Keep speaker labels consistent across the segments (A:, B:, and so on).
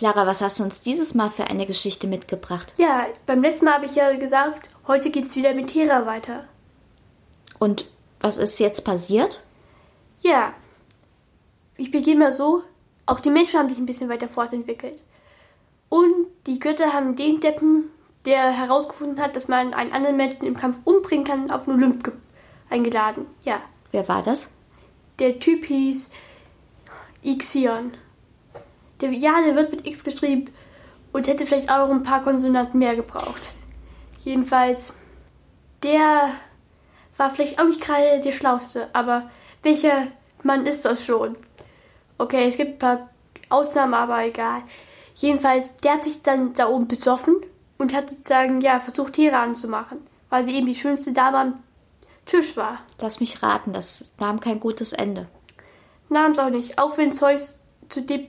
A: Clara, was hast du uns dieses Mal für eine Geschichte mitgebracht?
B: Ja, beim letzten Mal habe ich ja gesagt, heute geht's wieder mit Hera weiter.
A: Und was ist jetzt passiert?
B: Ja, ich beginne mal so. Auch die Menschen haben sich ein bisschen weiter fortentwickelt. Und die Götter haben den Deppen, der herausgefunden hat, dass man einen anderen Menschen im Kampf umbringen kann, auf den Olymp ge- eingeladen. Ja,
A: Wer war das?
B: der Typ hieß Ixion. Der, ja, der wird mit X geschrieben und hätte vielleicht auch ein paar Konsonanten mehr gebraucht. Jedenfalls, der war vielleicht auch nicht gerade der Schlauste, aber welcher Mann ist das schon? Okay, es gibt ein paar Ausnahmen, aber egal. Jedenfalls, der hat sich dann da oben besoffen und hat sozusagen, ja, versucht, Hera anzumachen, weil sie eben die schönste Dame am Tisch war.
A: Lass mich raten, das nahm kein gutes Ende.
B: nahm es auch nicht, auch wenn Zeus zu dem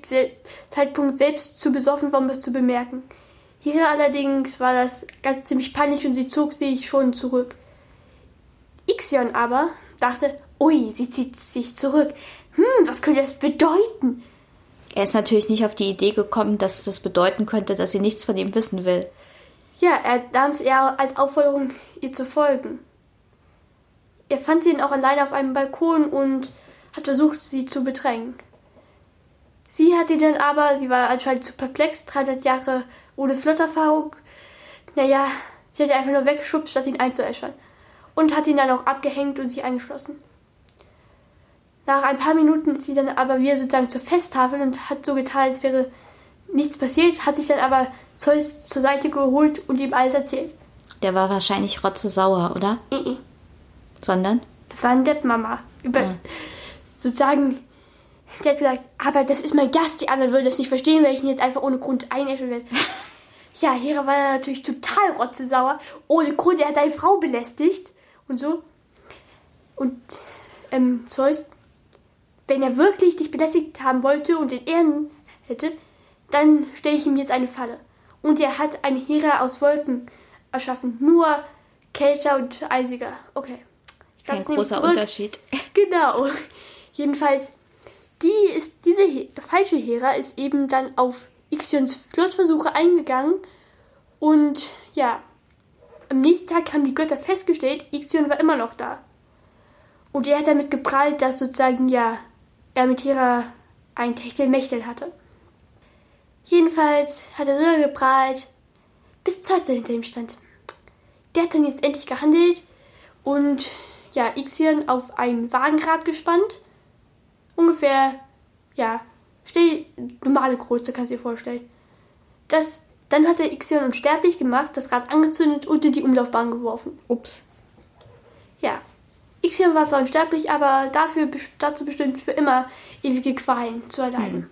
B: Zeitpunkt selbst zu besoffen war, um das zu bemerken. Hier allerdings war das ganz ziemlich peinlich und sie zog sich schon zurück. Ixion aber dachte, ui, sie zieht sich zurück. Hm, was könnte das bedeuten?
A: Er ist natürlich nicht auf die Idee gekommen, dass das bedeuten könnte, dass sie nichts von ihm wissen will.
B: Ja, er nahm es eher als Aufforderung, ihr zu folgen. Er fand sie dann auch alleine auf einem Balkon und hat versucht, sie zu bedrängen. Sie hat ihn dann aber, sie war anscheinend zu perplex, 300 Jahre ohne Flirterfahrung. Naja, sie hat ihn einfach nur weggeschubst, statt ihn einzuäschern. Und hat ihn dann auch abgehängt und sich eingeschlossen. Nach ein paar Minuten ist sie dann aber wieder sozusagen zur Festtafel und hat so getan, als wäre nichts passiert, hat sich dann aber Zeus zur Seite geholt und ihm alles erzählt.
A: Der war wahrscheinlich rotzesauer, oder?
B: Eh.
A: Sondern?
B: Das war ein Depp, Mama. Über,
A: Ja.
B: Sozusagen, der hat gesagt, aber das ist mein Gast, die anderen würden das nicht verstehen, wenn ich ihn jetzt einfach ohne Grund einäschen will. ja, Hera war natürlich total rotzesauer. Ohne Grund, er hat deine Frau belästigt und so. Und ähm, Zeus, wenn er wirklich dich belästigt haben wollte und in Ehren hätte, dann stelle ich ihm jetzt eine Falle. Und er hat eine Hera aus Wolken erschaffen. Nur kälter und eisiger. Okay. Ich glaub,
A: Kein großer. Unterschied.
B: Genau. Jedenfalls, die ist, diese He falsche Hera ist eben dann auf Ixions Flirtversuche eingegangen. Und ja, am nächsten Tag haben die Götter festgestellt, Ixion war immer noch da. Und er hat damit geprahlt, dass sozusagen, ja, er mit Hera ein Techtelmechtel hatte. Jedenfalls hat er so lange geprahlt, bis Zeus hinter ihm stand. Der hat dann jetzt endlich gehandelt und ja, Ixion auf ein Wagenrad gespannt. Ungefähr, ja, stell, normale Größe kannst du dir vorstellen. Das, dann hat er Ixion unsterblich gemacht, das Rad angezündet und in die Umlaufbahn geworfen.
A: Ups.
B: Ja, Ixion war zwar unsterblich, aber dafür dazu bestimmt, für immer ewige Qualen zu erleiden.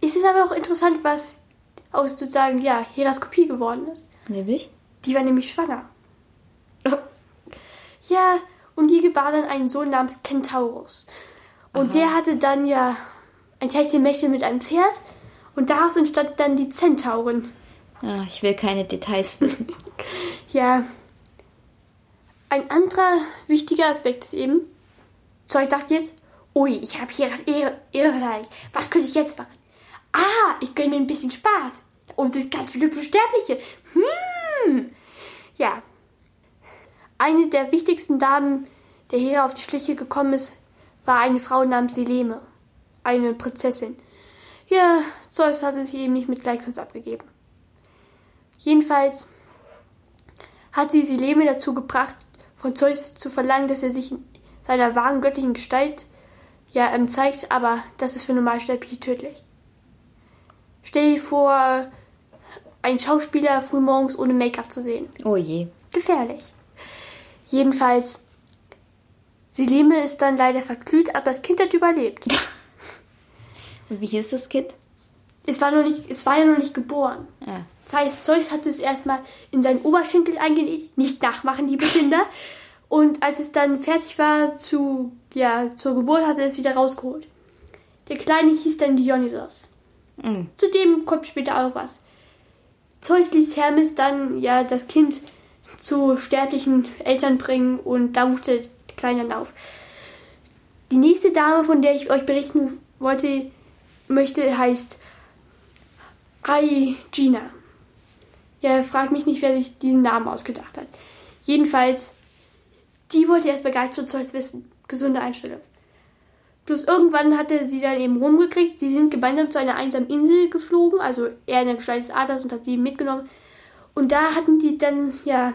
B: Es ist aber auch interessant, was aus sozusagen, ja, Heras Kopie geworden ist.
A: Nämlich?
B: Die war nämlich schwanger. Ja, und die gebar dann einen Sohn namens Kentaurus. Und der hatte dann ja ein Techtelmechtel mit einem Pferd. Und daraus entstand dann die Zentaurin.
A: Ah, ich will keine Details wissen.
B: Ja. Ein anderer wichtiger Aspekt ist eben, Zeus dachte jetzt, ui, ich habe hier das Ehre, was könnte ich jetzt machen? Ah, ich gönne mir ein bisschen Spaß. Und es sind ganz viele Sterbliche. Hm. Ja. Eine der wichtigsten Damen, der hier auf die Schliche gekommen ist, war eine Frau namens Seleme. Eine Prinzessin. Ja, Zeus hatte sie eben nicht mit Gleichnis abgegeben. Jedenfalls hat sie Seleme dazu gebracht, von Zeus zu verlangen, dass er sich in seiner wahren göttlichen Gestalt ja ähm, zeigt, aber das ist für Normalsterbliche tödlich. Stell dir vor, ein Schauspieler frühmorgens ohne Make-up zu sehen.
A: Oh je.
B: Gefährlich. Jedenfalls, Seleme ist dann leider verglüht, aber das Kind hat überlebt.
A: Und wie hieß das Kind?
B: es war, noch nicht, es war ja noch nicht geboren.
A: Ja.
B: Das heißt, Zeus hat es erstmal in seinen Oberschenkel eingenäht. Nicht nachmachen, liebe Kinder. Und als es dann fertig war zu, ja, zur Geburt, hat er es wieder rausgeholt. Der Kleine hieß dann Dionysos.
A: Mhm.
B: Zudem kommt später auch was. Zeus ließ Hermes dann ja das Kind zu sterblichen Eltern bringen und da wuchs der Kleine dann auf. Die nächste Dame, von der ich euch berichten wollte, möchte, heißt Aigina. Ja, fragt mich nicht, wer sich diesen Namen ausgedacht hat. Jedenfalls, die wollte erstmal gar nicht zu Zeus wissen. Gesunde Einstellung. Bloß irgendwann hatte sie dann eben rumgekriegt. Die sind gemeinsam zu einer einsamen Insel geflogen, also er in der Gestalt des Adlers und hat sie mitgenommen. Und da hatten die dann, ja,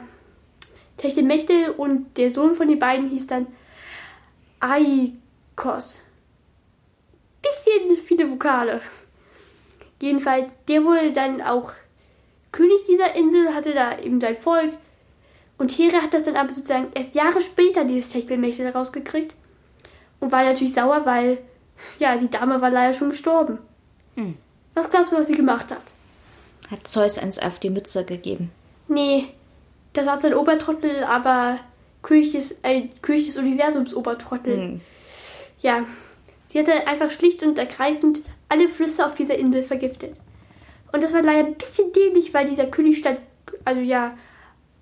B: Techtelmechtel und der Sohn von den beiden hieß dann Aikos. Bisschen viele Vokale. Jedenfalls, der wurde dann auch König dieser Insel, hatte da eben sein Volk. Und Hera hat das dann aber sozusagen erst Jahre später dieses Techtelmechtel rausgekriegt. Und war natürlich sauer, weil, ja, die Dame war leider schon gestorben.
A: Hm.
B: Was glaubst du, was sie gemacht hat?
A: Hat Zeus eins auf die Mütze gegeben.
B: Nee, das war sein Obertrottel, aber König des, äh, König des Universums Obertrottel.
A: Hm.
B: Ja, sie hatte einfach schlicht und ergreifend alle Flüsse auf dieser Insel vergiftet. Und das war leider ein bisschen dämlich, weil dieser König stand, also ja,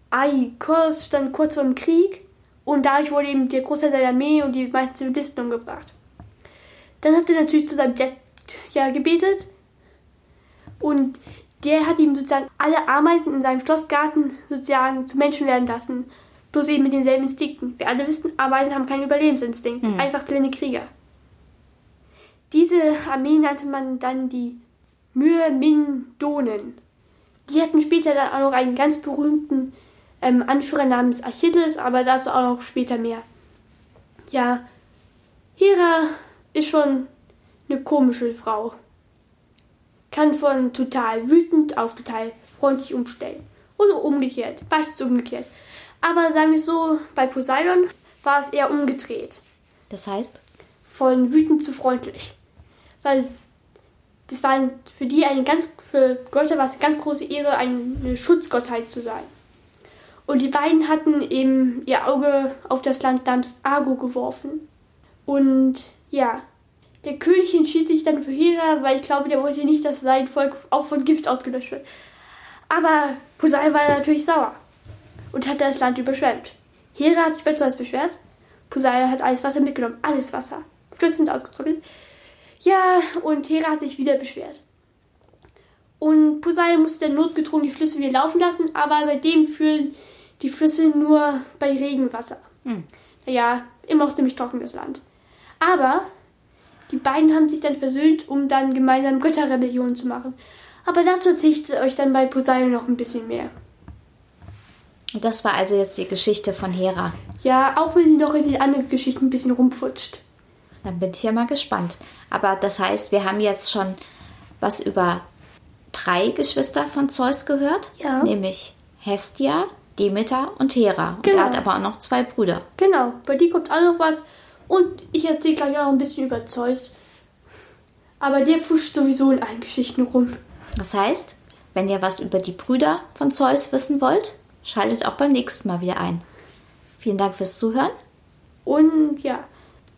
B: Aikos stand kurz vor dem Krieg und dadurch wurde eben der Großteil seiner Armee und die meisten Zivilisten umgebracht. Dann hat er natürlich zu seinem Dad ja, gebetet und der hat ihm sozusagen alle Ameisen in seinem Schlossgarten sozusagen zu Menschen werden lassen. Bloß eben mit denselben Instinkten. Wir alle wissen, Ameisen haben keinen Überlebensinstinkt.
A: Hm.
B: Einfach blinde Krieger. Diese Armee nannte man dann die Myrmindonen. Die hatten später dann auch noch einen ganz berühmten ähm, Anführer namens Achilles, aber dazu auch noch später mehr. Ja, Hera ist schon eine komische Frau. Kann von total wütend auf total freundlich umstellen. Oder umgekehrt, meistens umgekehrt. Aber sagen wir so, bei Poseidon war es eher umgedreht.
A: Das heißt?
B: Von wütend zu freundlich. Weil das war für die eine ganz, für Götter war es eine ganz große Ehre, eine Schutzgottheit zu sein. Und die beiden hatten eben ihr Auge auf das Land namens Argo geworfen. Und ja, der König entschied sich dann für Hera, weil ich glaube, der wollte nicht, dass sein Volk auch von Gift ausgelöscht wird. Aber Poseidon war natürlich sauer und hat das Land überschwemmt. Hera hat sich bei Zeus beschwert. Poseidon hat alles Wasser mitgenommen, alles Wasser. Flüsse sind ausgetrocknet. Ja, und Hera hat sich wieder beschwert. Und Poseidon musste dann notgedrungen die Flüsse wieder laufen lassen, aber seitdem fühlen die Flüsse nur bei Regenwasser.
A: Hm.
B: Ja, immer noch ziemlich trockenes Land. Aber die beiden haben sich dann versöhnt, um dann gemeinsam Götterrebellion zu machen. Aber dazu erzähle ich euch dann bei Poseidon noch ein bisschen mehr.
A: Und das war also jetzt die Geschichte von Hera.
B: Ja, auch wenn sie noch in den anderen Geschichten ein bisschen rumfutscht.
A: Dann bin ich ja mal gespannt. Aber das heißt, wir haben jetzt schon was über drei Geschwister von Zeus gehört.
B: Ja.
A: Nämlich Hestia, Demeter und Hera. Und
B: Genau.
A: er hat aber auch noch zwei Brüder.
B: Genau, bei dir kommt auch noch was. Und ich erzähle gleich auch ein bisschen über Zeus. Aber der pfuscht sowieso in allen Geschichten rum.
A: Das heißt, wenn ihr was über die Brüder von Zeus wissen wollt, schaltet auch beim nächsten Mal wieder ein. Vielen Dank fürs Zuhören.
B: Und ja,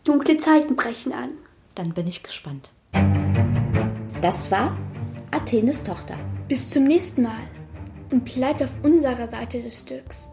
B: dunkle Zeiten brechen an.
A: Dann bin ich gespannt. Das war Athenes Tochter.
B: Bis zum nächsten Mal. Und bleibt auf unserer Seite des Stücks.